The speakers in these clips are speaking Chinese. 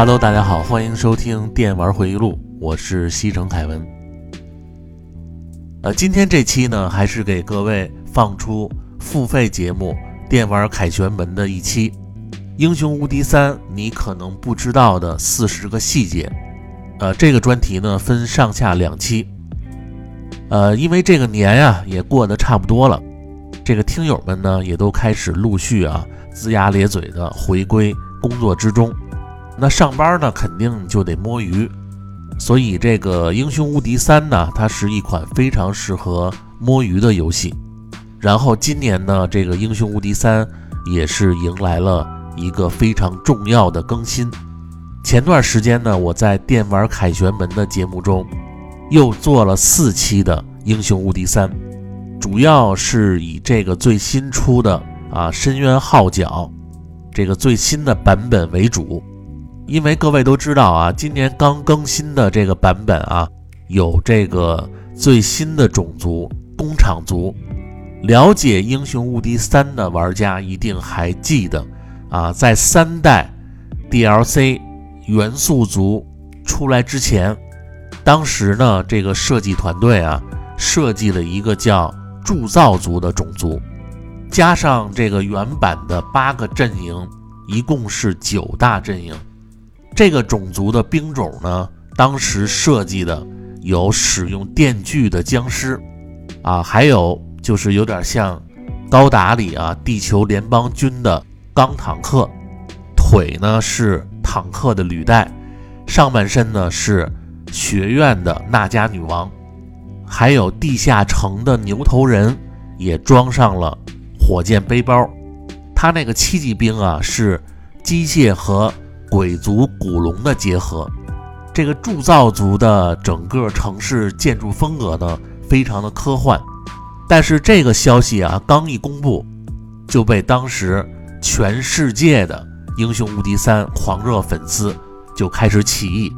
Hello，大家好，欢迎收听《电玩回忆录》，我是西城凯文。呃，今天这期呢，还是给各位放出付费节目《电玩凯旋门》的一期，《英雄无敌三》你可能不知道的四十个细节。呃，这个专题呢分上下两期。呃，因为这个年呀也过得差不多了，这个听友们呢也都开始陆续啊龇牙咧嘴的回归工作之中。那上班呢肯定就得摸鱼，所以这个《英雄无敌三》呢，它是一款非常适合摸鱼的游戏。然后今年呢，这个《英雄无敌三》也是迎来了一个非常重要的更新。前段时间呢，我在电玩凯旋门的节目中。又做了四期的《英雄无敌三》，主要是以这个最新出的啊深渊号角这个最新的版本为主，因为各位都知道啊，今年刚更新的这个版本啊，有这个最新的种族工厂族。了解《英雄无敌三》的玩家一定还记得啊，在三代 DLC 元素族出来之前。当时呢，这个设计团队啊，设计了一个叫铸造族的种族，加上这个原版的八个阵营，一共是九大阵营。这个种族的兵种呢，当时设计的有使用电锯的僵尸，啊，还有就是有点像高达里啊地球联邦军的钢坦克，腿呢是坦克的履带，上半身呢是。学院的娜迦女王，还有地下城的牛头人也装上了火箭背包。他那个七级兵啊，是机械和鬼族古龙的结合。这个铸造族的整个城市建筑风格呢，非常的科幻。但是这个消息啊，刚一公布，就被当时全世界的英雄无敌三狂热粉丝就开始起义。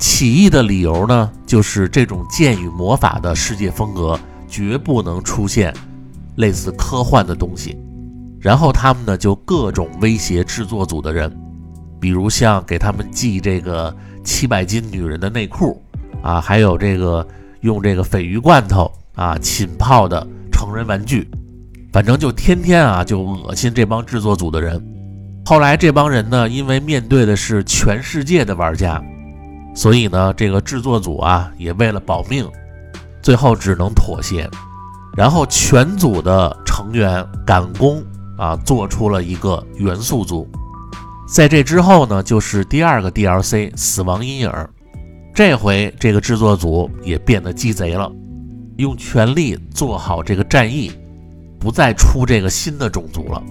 起义的理由呢，就是这种剑与魔法的世界风格绝不能出现类似科幻的东西。然后他们呢就各种威胁制作组的人，比如像给他们寄这个七百斤女人的内裤啊，还有这个用这个鲱鱼罐头啊浸泡的成人玩具，反正就天天啊就恶心这帮制作组的人。后来这帮人呢，因为面对的是全世界的玩家。所以呢，这个制作组啊，也为了保命，最后只能妥协。然后全组的成员赶工啊，做出了一个元素组。在这之后呢，就是第二个 DLC《死亡阴影》。这回这个制作组也变得鸡贼了，用全力做好这个战役，不再出这个新的种族了。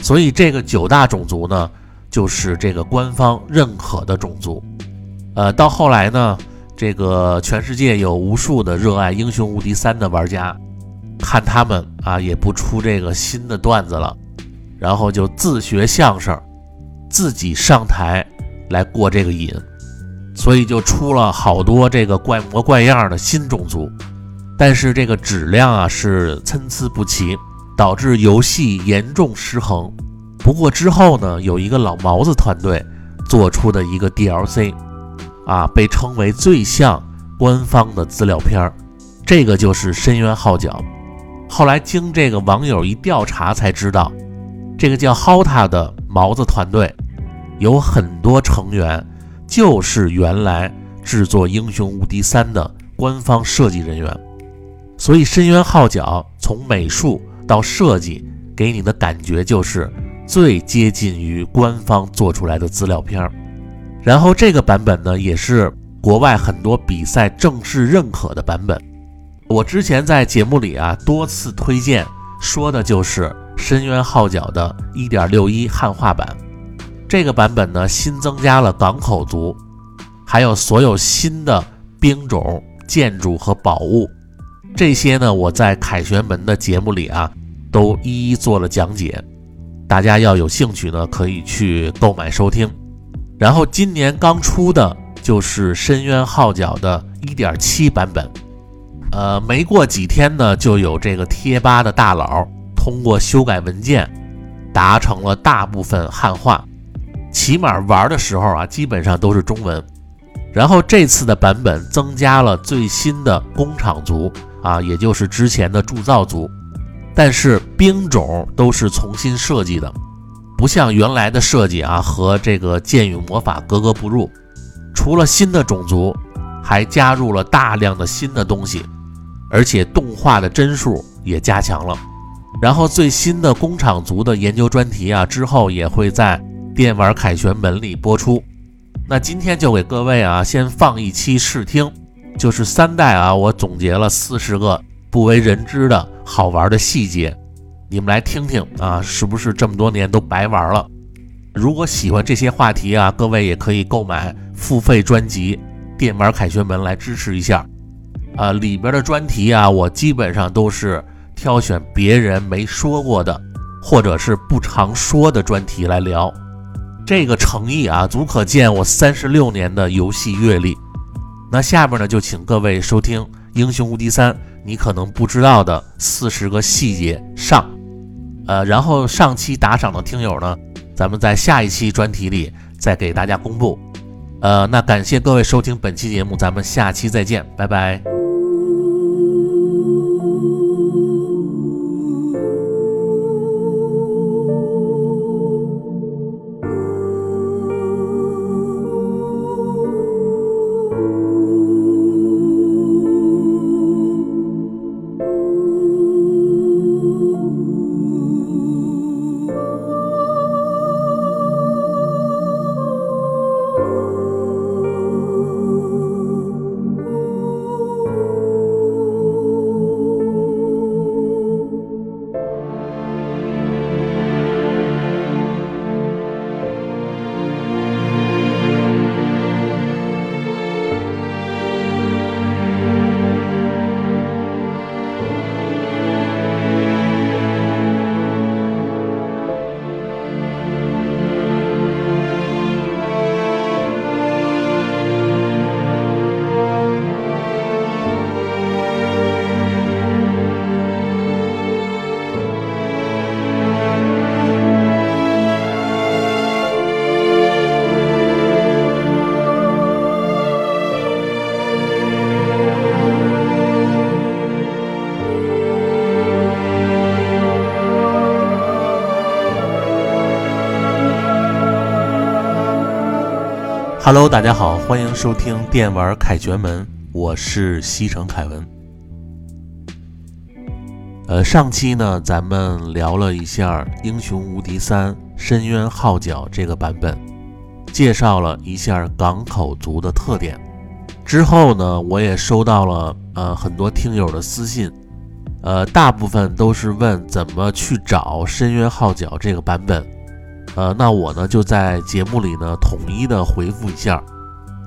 所以这个九大种族呢，就是这个官方认可的种族。呃，到后来呢，这个全世界有无数的热爱《英雄无敌三》的玩家，看他们啊也不出这个新的段子了，然后就自学相声，自己上台来过这个瘾，所以就出了好多这个怪模怪样的新种族，但是这个质量啊是参差不齐，导致游戏严重失衡。不过之后呢，有一个老毛子团队做出的一个 DLC。啊，被称为最像官方的资料片儿，这个就是《深渊号角》。后来经这个网友一调查才知道，这个叫 HOTA 的毛子团队有很多成员就是原来制作《英雄无敌三》的官方设计人员，所以《深渊号角》从美术到设计给你的感觉就是最接近于官方做出来的资料片儿。然后这个版本呢，也是国外很多比赛正式认可的版本。我之前在节目里啊多次推荐，说的就是《深渊号角》的1.61汉化版。这个版本呢，新增加了港口族，还有所有新的兵种、建筑和宝物。这些呢，我在凯旋门的节目里啊都一一做了讲解。大家要有兴趣呢，可以去购买收听。然后今年刚出的就是《深渊号角》的1.7版本，呃，没过几天呢，就有这个贴吧的大佬通过修改文件达成了大部分汉化，起码玩的时候啊，基本上都是中文。然后这次的版本增加了最新的工厂族啊，也就是之前的铸造族，但是兵种都是重新设计的，不像原来的设计啊，和这个剑与魔法格格不入。除了新的种族，还加入了大量的新的东西，而且动画的帧数也加强了。然后最新的工厂族的研究专题啊，之后也会在电玩凯旋门里播出。那今天就给各位啊，先放一期试听，就是三代啊，我总结了四十个不为人知的好玩的细节，你们来听听啊，是不是这么多年都白玩了？如果喜欢这些话题啊，各位也可以购买付费专辑《电玩凯旋门》来支持一下。啊，里边的专题啊，我基本上都是挑选别人没说过的，或者是不常说的专题来聊。这个诚意啊，足可见我三十六年的游戏阅历。那下边呢，就请各位收听《英雄无敌三》，你可能不知道的四十个细节上。呃，然后上期打赏的听友呢，咱们在下一期专题里再给大家公布。呃，那感谢各位收听本期节目，咱们下期再见，拜拜。Hello，大家好，欢迎收听电玩凯旋门，我是西城凯文。呃，上期呢，咱们聊了一下《英雄无敌三：深渊号角》这个版本，介绍了一下港口族的特点。之后呢，我也收到了呃很多听友的私信，呃，大部分都是问怎么去找《深渊号角》这个版本。呃，那我呢就在节目里呢统一的回复一下。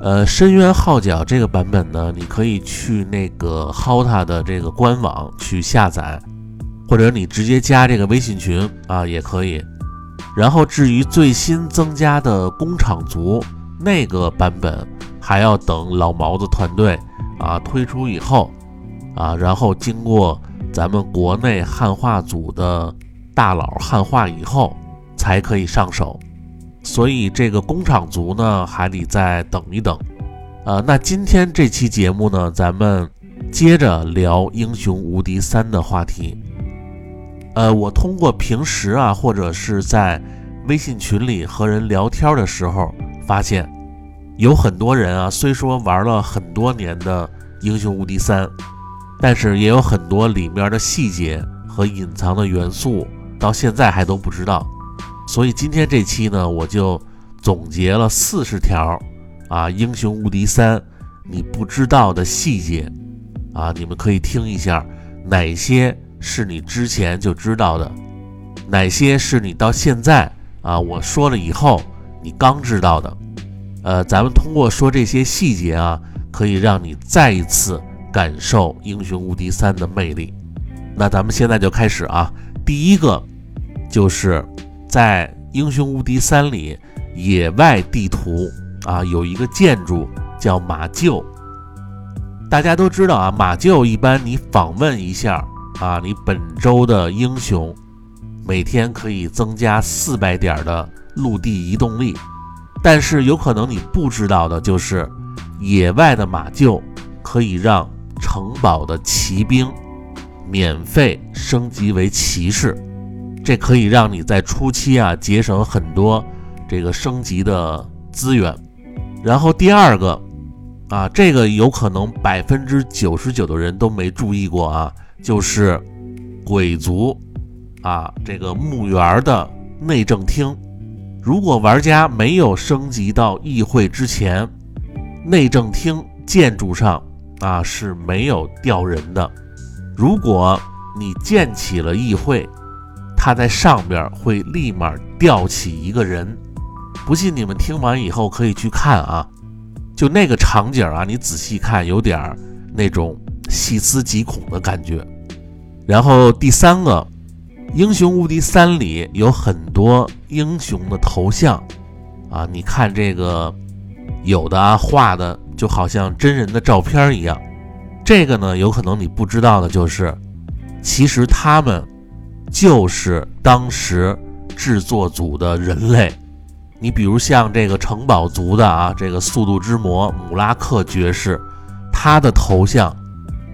呃，深渊号角这个版本呢，你可以去那个 HOTA 的这个官网去下载，或者你直接加这个微信群啊也可以。然后至于最新增加的工厂族那个版本，还要等老毛子团队啊推出以后啊，然后经过咱们国内汉化组的大佬汉化以后。才可以上手，所以这个工厂族呢还得再等一等。呃，那今天这期节目呢，咱们接着聊《英雄无敌三》的话题。呃，我通过平时啊，或者是在微信群里和人聊天的时候，发现有很多人啊，虽说玩了很多年的《英雄无敌三》，但是也有很多里面的细节和隐藏的元素，到现在还都不知道。所以今天这期呢，我就总结了四十条啊，《英雄无敌三》你不知道的细节啊，你们可以听一下，哪些是你之前就知道的，哪些是你到现在啊我说了以后你刚知道的。呃，咱们通过说这些细节啊，可以让你再一次感受《英雄无敌三》的魅力。那咱们现在就开始啊，第一个就是。在《英雄无敌三》里，野外地图啊，有一个建筑叫马厩。大家都知道啊，马厩一般你访问一下啊，你本周的英雄每天可以增加四百点的陆地移动力但是有可能你不知道的就是，野外的马厩可以让城堡的骑兵免费升级为骑士，这可以让你在初期啊节省很多这个升级的资源。然后第二个啊，这个有可能百分之九十九的人都没注意过啊，就是鬼族啊这个墓园的内政厅。如果玩家没有升级到议会之前，内政厅建筑上啊是没有吊人的。如果你建起了议会，他在上边会立马吊起一个人。不信你们听完以后可以去看啊，就那个场景啊，你仔细看，有点儿那种细思极恐的感觉。然后第三个。英雄无敌三里有很多英雄的头像啊，你看这个有的啊画的就好像真人的照片一样。这个呢，有可能你不知道的就是，其实他们就是当时制作组的人类。你比如像这个城堡族的啊，这个速度之魔姆拉克爵士，他的头像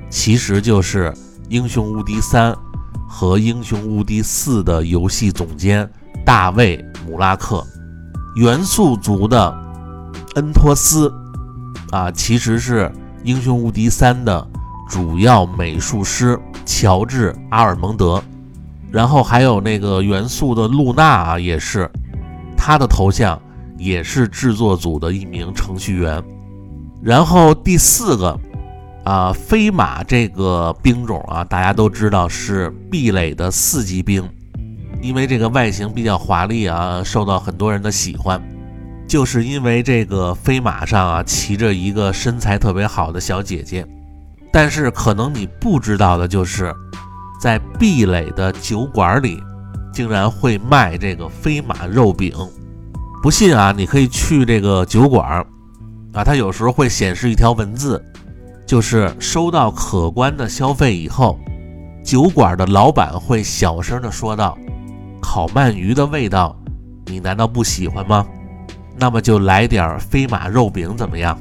其实就是英雄无敌三。和《英雄无敌四》的游戏总监大卫·姆拉克，元素族的恩托斯啊，其实是《英雄无敌三》的主要美术师乔治·阿尔蒙德。然后还有那个元素的露娜啊，也是他的头像，也是制作组的一名程序员。然后第四个。啊，飞马这个兵种啊，大家都知道是壁垒的四级兵，因为这个外形比较华丽啊，受到很多人的喜欢。就是因为这个飞马上啊骑着一个身材特别好的小姐姐，但是可能你不知道的就是，在壁垒的酒馆里，竟然会卖这个飞马肉饼。不信啊，你可以去这个酒馆啊，它有时候会显示一条文字。就是收到可观的消费以后，酒馆的老板会小声的说道：“烤鳗鱼的味道，你难道不喜欢吗？那么就来点飞马肉饼怎么样？”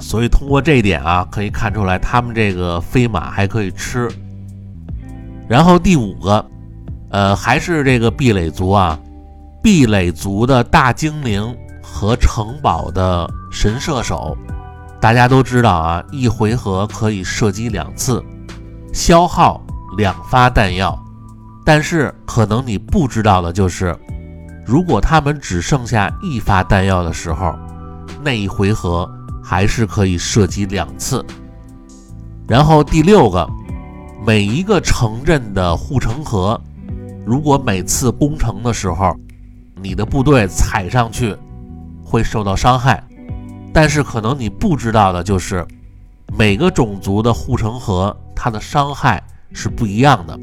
所以通过这一点啊，可以看出来他们这个飞马还可以吃。然后第五个，呃，还是这个壁垒族啊，壁垒族的大精灵和城堡的神射手。大家都知道啊，一回合可以射击两次，消耗两发弹药。但是可能你不知道的就是，如果他们只剩下一发弹药的时候，那一回合还是可以射击两次。然后第六个，每一个城镇的护城河，如果每次攻城的时候，你的部队踩上去会受到伤害。但是可能你不知道的就是，每个种族的护城河它的伤害是不一样的。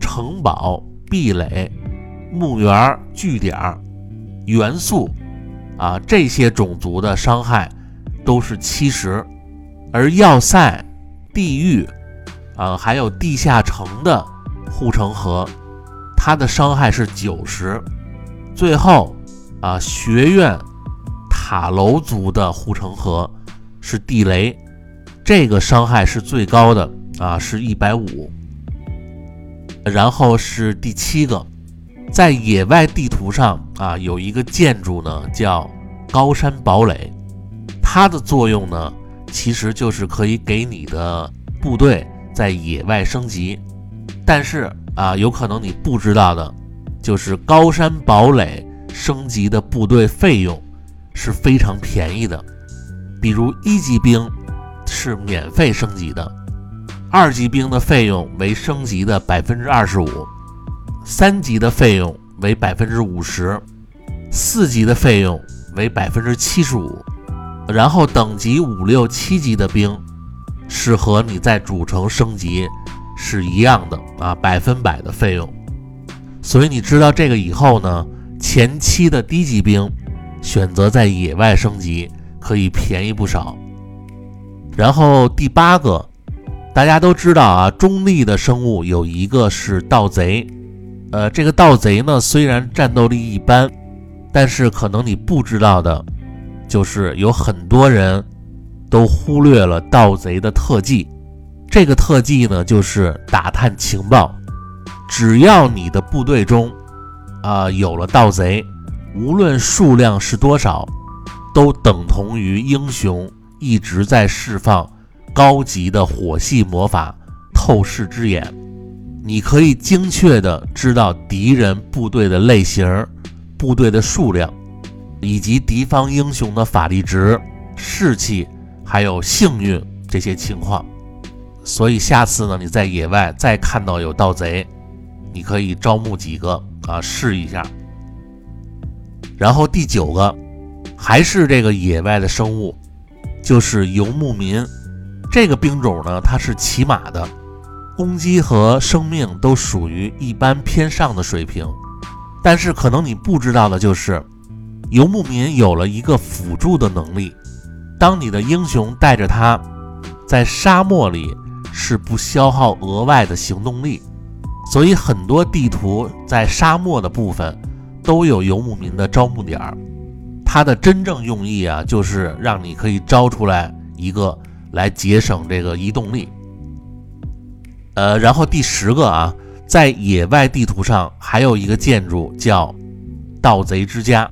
城堡、壁垒、墓园、据点、元素啊，这些种族的伤害都是七十，而要塞、地狱啊，还有地下城的护城河，它的伤害是九十。最后啊，学院。塔楼族的护城河是地雷，这个伤害是最高的啊，是一百五。然后是第七个，在野外地图上啊，有一个建筑呢叫高山堡垒，它的作用呢其实就是可以给你的部队在野外升级。但是啊，有可能你不知道的，就是高山堡垒升级的部队费用。是非常便宜的，比如一级兵是免费升级的，二级兵的费用为升级的百分之二十五，三级的费用为百分之五十，四级的费用为百分之七十五，然后等级五六七级的兵是和你在主城升级是一样的啊，百分百的费用。所以你知道这个以后呢，前期的低级兵。选择在野外升级可以便宜不少。然后第八个，大家都知道啊，中立的生物有一个是盗贼。呃，这个盗贼呢，虽然战斗力一般，但是可能你不知道的，就是有很多人都忽略了盗贼的特技。这个特技呢，就是打探情报。只要你的部队中啊有了盗贼，无论数量是多少，都等同于英雄一直在释放高级的火系魔法透视之眼。你可以精确的知道敌人部队的类型、部队的数量，以及敌方英雄的法力值、士气，还有幸运这些情况。所以下次呢，你在野外再看到有盗贼，你可以招募几个啊试一下。然后第九个还是这个野外的生物，就是游牧民。这个兵种呢，它是骑马的。攻击和生命都属于一般偏上的水平，但是可能你不知道的就是，游牧民有了一个辅助的能力。当你的英雄带着他，在沙漠里是不消耗额外的行动力，所以很多地图在沙漠的部分都有游牧民的招募点儿。它的真正用意啊，就是让你可以招出来一个来节省这个移动力。呃，然后第十个啊，在野外地图上还有一个建筑叫盗贼之家。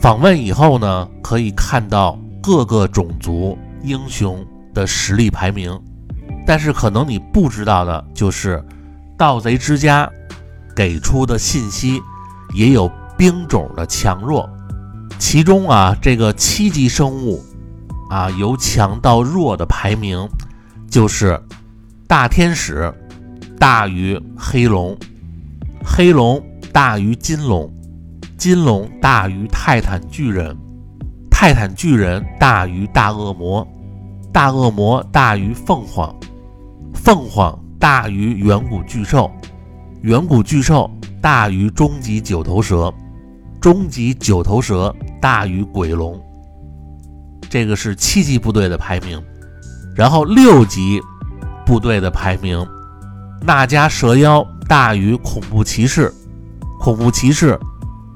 访问以后呢，可以看到各个种族英雄的实力排名。但是可能你不知道的就是，盗贼之家给出的信息也有兵种的强弱。其中啊，这个七级生物啊，由强到弱的排名就是。大天使大于黑龙，黑龙大于金龙，金龙大于泰坦巨人，泰坦巨人大于大恶魔，大恶魔大于凤凰，凤凰大于远古巨兽，远古巨兽大于终极九头蛇，终极九头蛇大于鬼龙。这个是七级部队的排名，然后六级。部队的排名：那迦蛇妖大于恐怖骑士，恐怖骑士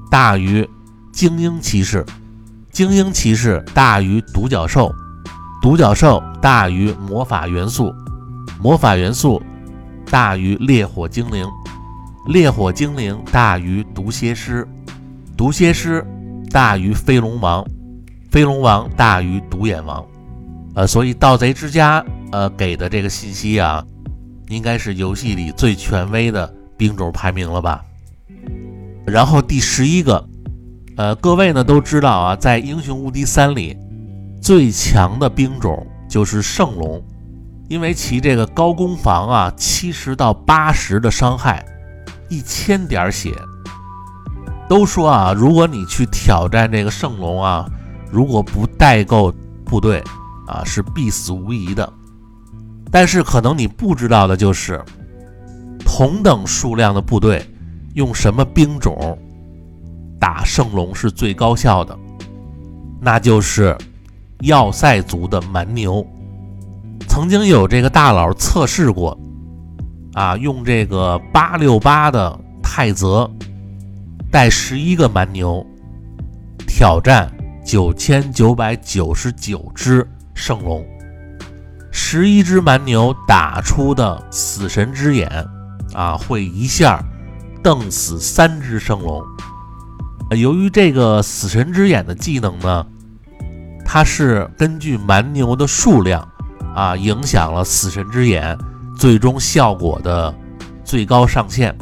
大于精英骑士，精英骑士大于独角兽，独角兽大于魔法元素，魔法元素大于烈火精灵，烈火精灵大于毒蝎师，毒蝎师大于飞龙王，飞龙王大于独眼王。呃，所以盗贼之家。呃，给的这个信息啊，应该是游戏里最权威的兵种排名了吧？然后第十一个，呃，各位呢都知道啊，在英雄无敌三里，最强的兵种就是圣龙，因为其这个高攻防啊，七十到八十的伤害，一千点血。都说啊，如果你去挑战这个圣龙啊，如果不带够部队啊，是必死无疑的。但是可能你不知道的就是，同等数量的部队用什么兵种打圣龙是最高效的？那就是要塞族的蛮牛。曾经有这个大佬测试过，啊，用这个八六八的泰泽带十一个蛮牛挑战九千九百九十九只圣龙。十一只蛮牛打出的死神之眼啊，会一下瞪死三只圣龙。由于这个死神之眼的技能呢，它是根据蛮牛的数量啊，影响了死神之眼最终效果的最高上限。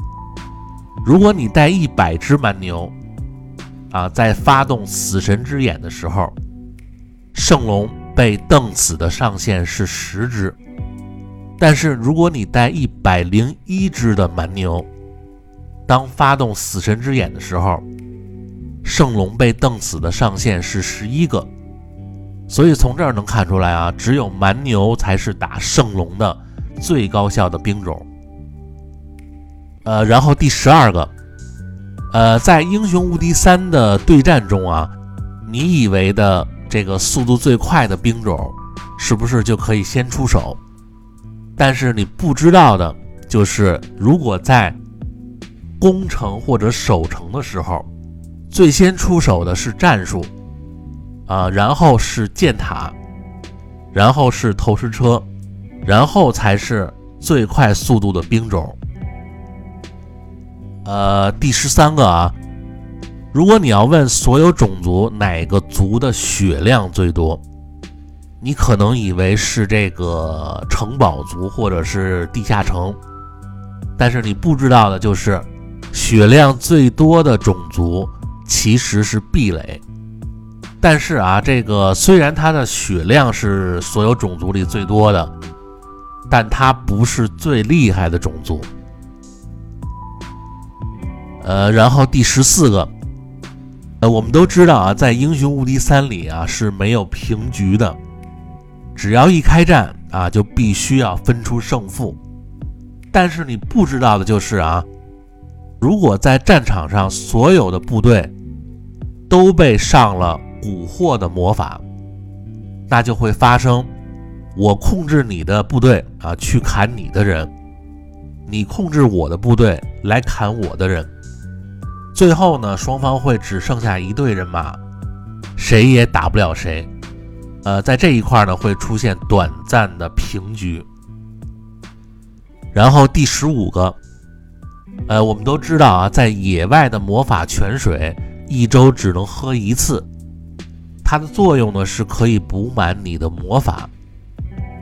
如果你带一百只蛮牛啊，在发动死神之眼的时候，圣龙。被瞪死的上限是十只，但是如果你带一百零一只的蛮牛，当发动死神之眼的时候，圣龙被瞪死的上限是十一个。所以从这儿能看出来啊，只有蛮牛才是打圣龙的最高效的兵种。呃，然后第十二个，呃，在英雄无敌三的对战中啊，你以为的。这个速度最快的兵种，是不是就可以先出手？但是你不知道的就是，如果在攻城或者守城的时候，最先出手的是战术，啊，然后是箭塔，然后是投石车，然后才是最快速度的兵种。呃，第十三个啊，如果你要问所有种族哪个族的血量最多，你可能以为是这个城堡族或者是地下城，但是你不知道的就是，血量最多的种族其实是壁垒。但是啊，这个虽然它的血量是所有种族里最多的，但它不是最厉害的种族。呃，然后第十四个，呃，我们都知道啊，在英雄无敌三里啊是没有平局的。只要一开战啊，就必须要分出胜负。但是你不知道的就是啊，如果在战场上所有的部队都被上了蛊惑的魔法，那就会发生：我控制你的部队啊，去砍你的人；你控制我的部队来砍我的人。最后呢，双方会只剩下一队人马，谁也打不了谁。呃，在这一块呢，会出现短暂的平局。然后第十五个，呃，我们都知道啊，在野外的魔法泉水一周只能喝一次，它的作用呢是可以补满你的魔法。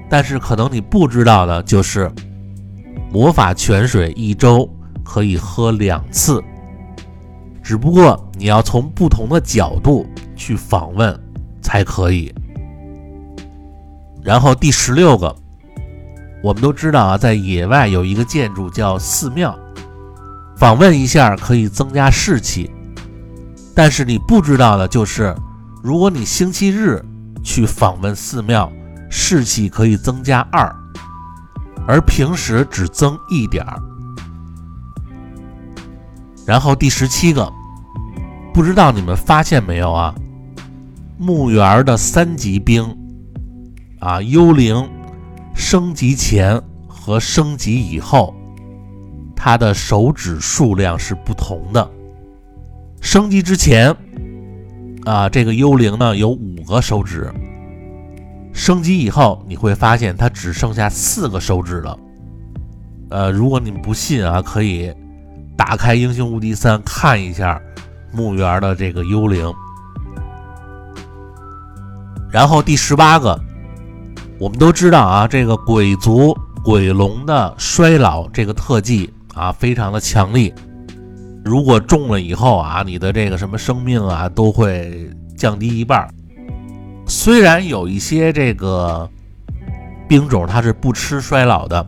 但是可能你不知道的就是，魔法泉水一周可以喝两次，只不过你要从不同的角度去访问才可以。然后第十六个，我们都知道啊，在野外有一个建筑叫寺庙，访问一下可以增加士气。但是你不知道的就是，如果你星期日去访问寺庙，士气可以增加二，而平时只增一点儿。然后第十七个，不知道你们发现没有啊？墓园的三级兵。啊，幽灵升级前和升级以后，它的手指数量是不同的。升级之前，啊，这个幽灵呢有五个手指；升级以后，你会发现它只剩下四个手指了。呃，如果你们不信啊，可以打开《英雄无敌三》看一下墓园的这个幽灵。然后第十八个。我们都知道啊，这个鬼族鬼龙的衰老这个特技啊，非常的强力。如果中了以后啊，你的这个什么生命啊，都会降低一半。虽然有一些这个兵种它是不吃衰老的，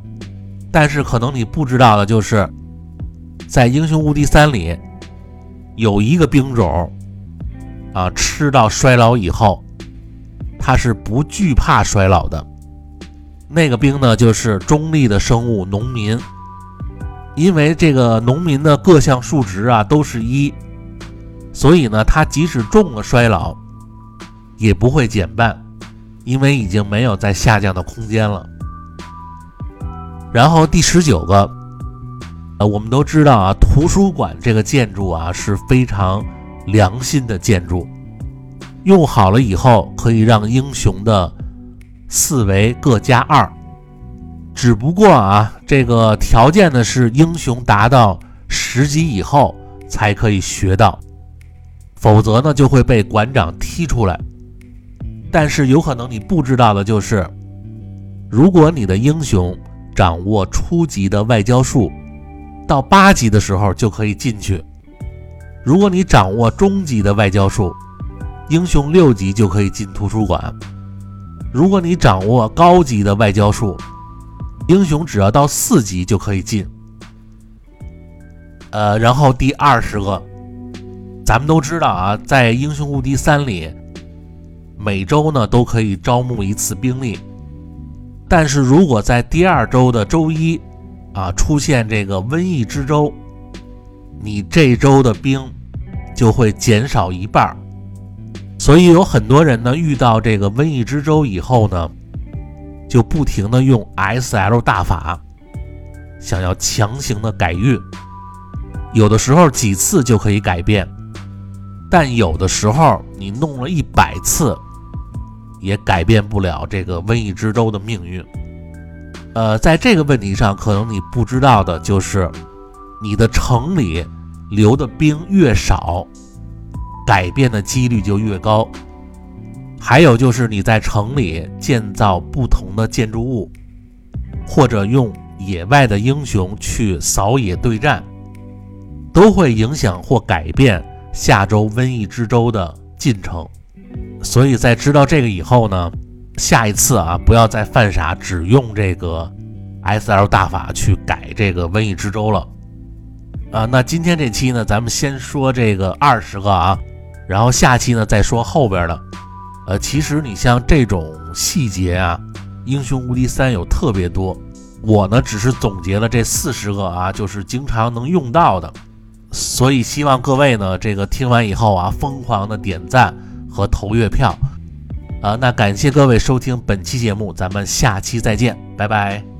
但是可能你不知道的就是，在英雄无敌三里有一个兵种啊，吃到衰老以后。他是不惧怕衰老的，那个兵呢，就是中立的生物农民，因为这个农民的各项数值啊都是一，所以呢，他即使中了衰老，也不会减半，因为已经没有再下降的空间了。然后第十九个，呃，我们都知道啊，图书馆这个建筑啊是非常良心的建筑。用好了以后，可以让英雄的四维各加二。只不过啊，这个条件呢是英雄达到十级以后才可以学到，否则呢就会被馆长踢出来。但是有可能你不知道的就是，如果你的英雄掌握初级的外交术，到八级的时候就可以进去；如果你掌握中级的外交术，英雄六级就可以进图书馆。如果你掌握高级的外交术，英雄只要到四级就可以进。呃，然后第二十个，咱们都知道啊，在英雄无敌三里，每周呢都可以招募一次兵力。但是如果在第二周的周一啊出现这个瘟疫之周，你这周的兵就会减少一半。所以有很多人呢，遇到这个瘟疫之舟以后呢，就不停的用 S L 大法，想要强行的改运，有的时候几次就可以改变，但有的时候你弄了一百次，也改变不了这个瘟疫之州的命运。呃，在这个问题上，可能你不知道的就是，你的城里留的兵越少，改变的几率就越高。还有就是你在城里建造不同的建筑物，或者用野外的英雄去扫野对战，都会影响或改变下周瘟疫之州的进程。所以在知道这个以后呢，下一次啊不要再犯傻，只用这个 S L 大法去改这个瘟疫之州了。啊，那今天这期呢，咱们先说这个二十个啊，然后下期呢再说后边的。呃，其实你像这种细节啊，《英雄无敌三》有特别多，我呢只是总结了这四十个啊，就是经常能用到的，所以希望各位呢，这个听完以后啊，疯狂的点赞和投月票，啊，那感谢各位收听本期节目，咱们下期再见，拜拜。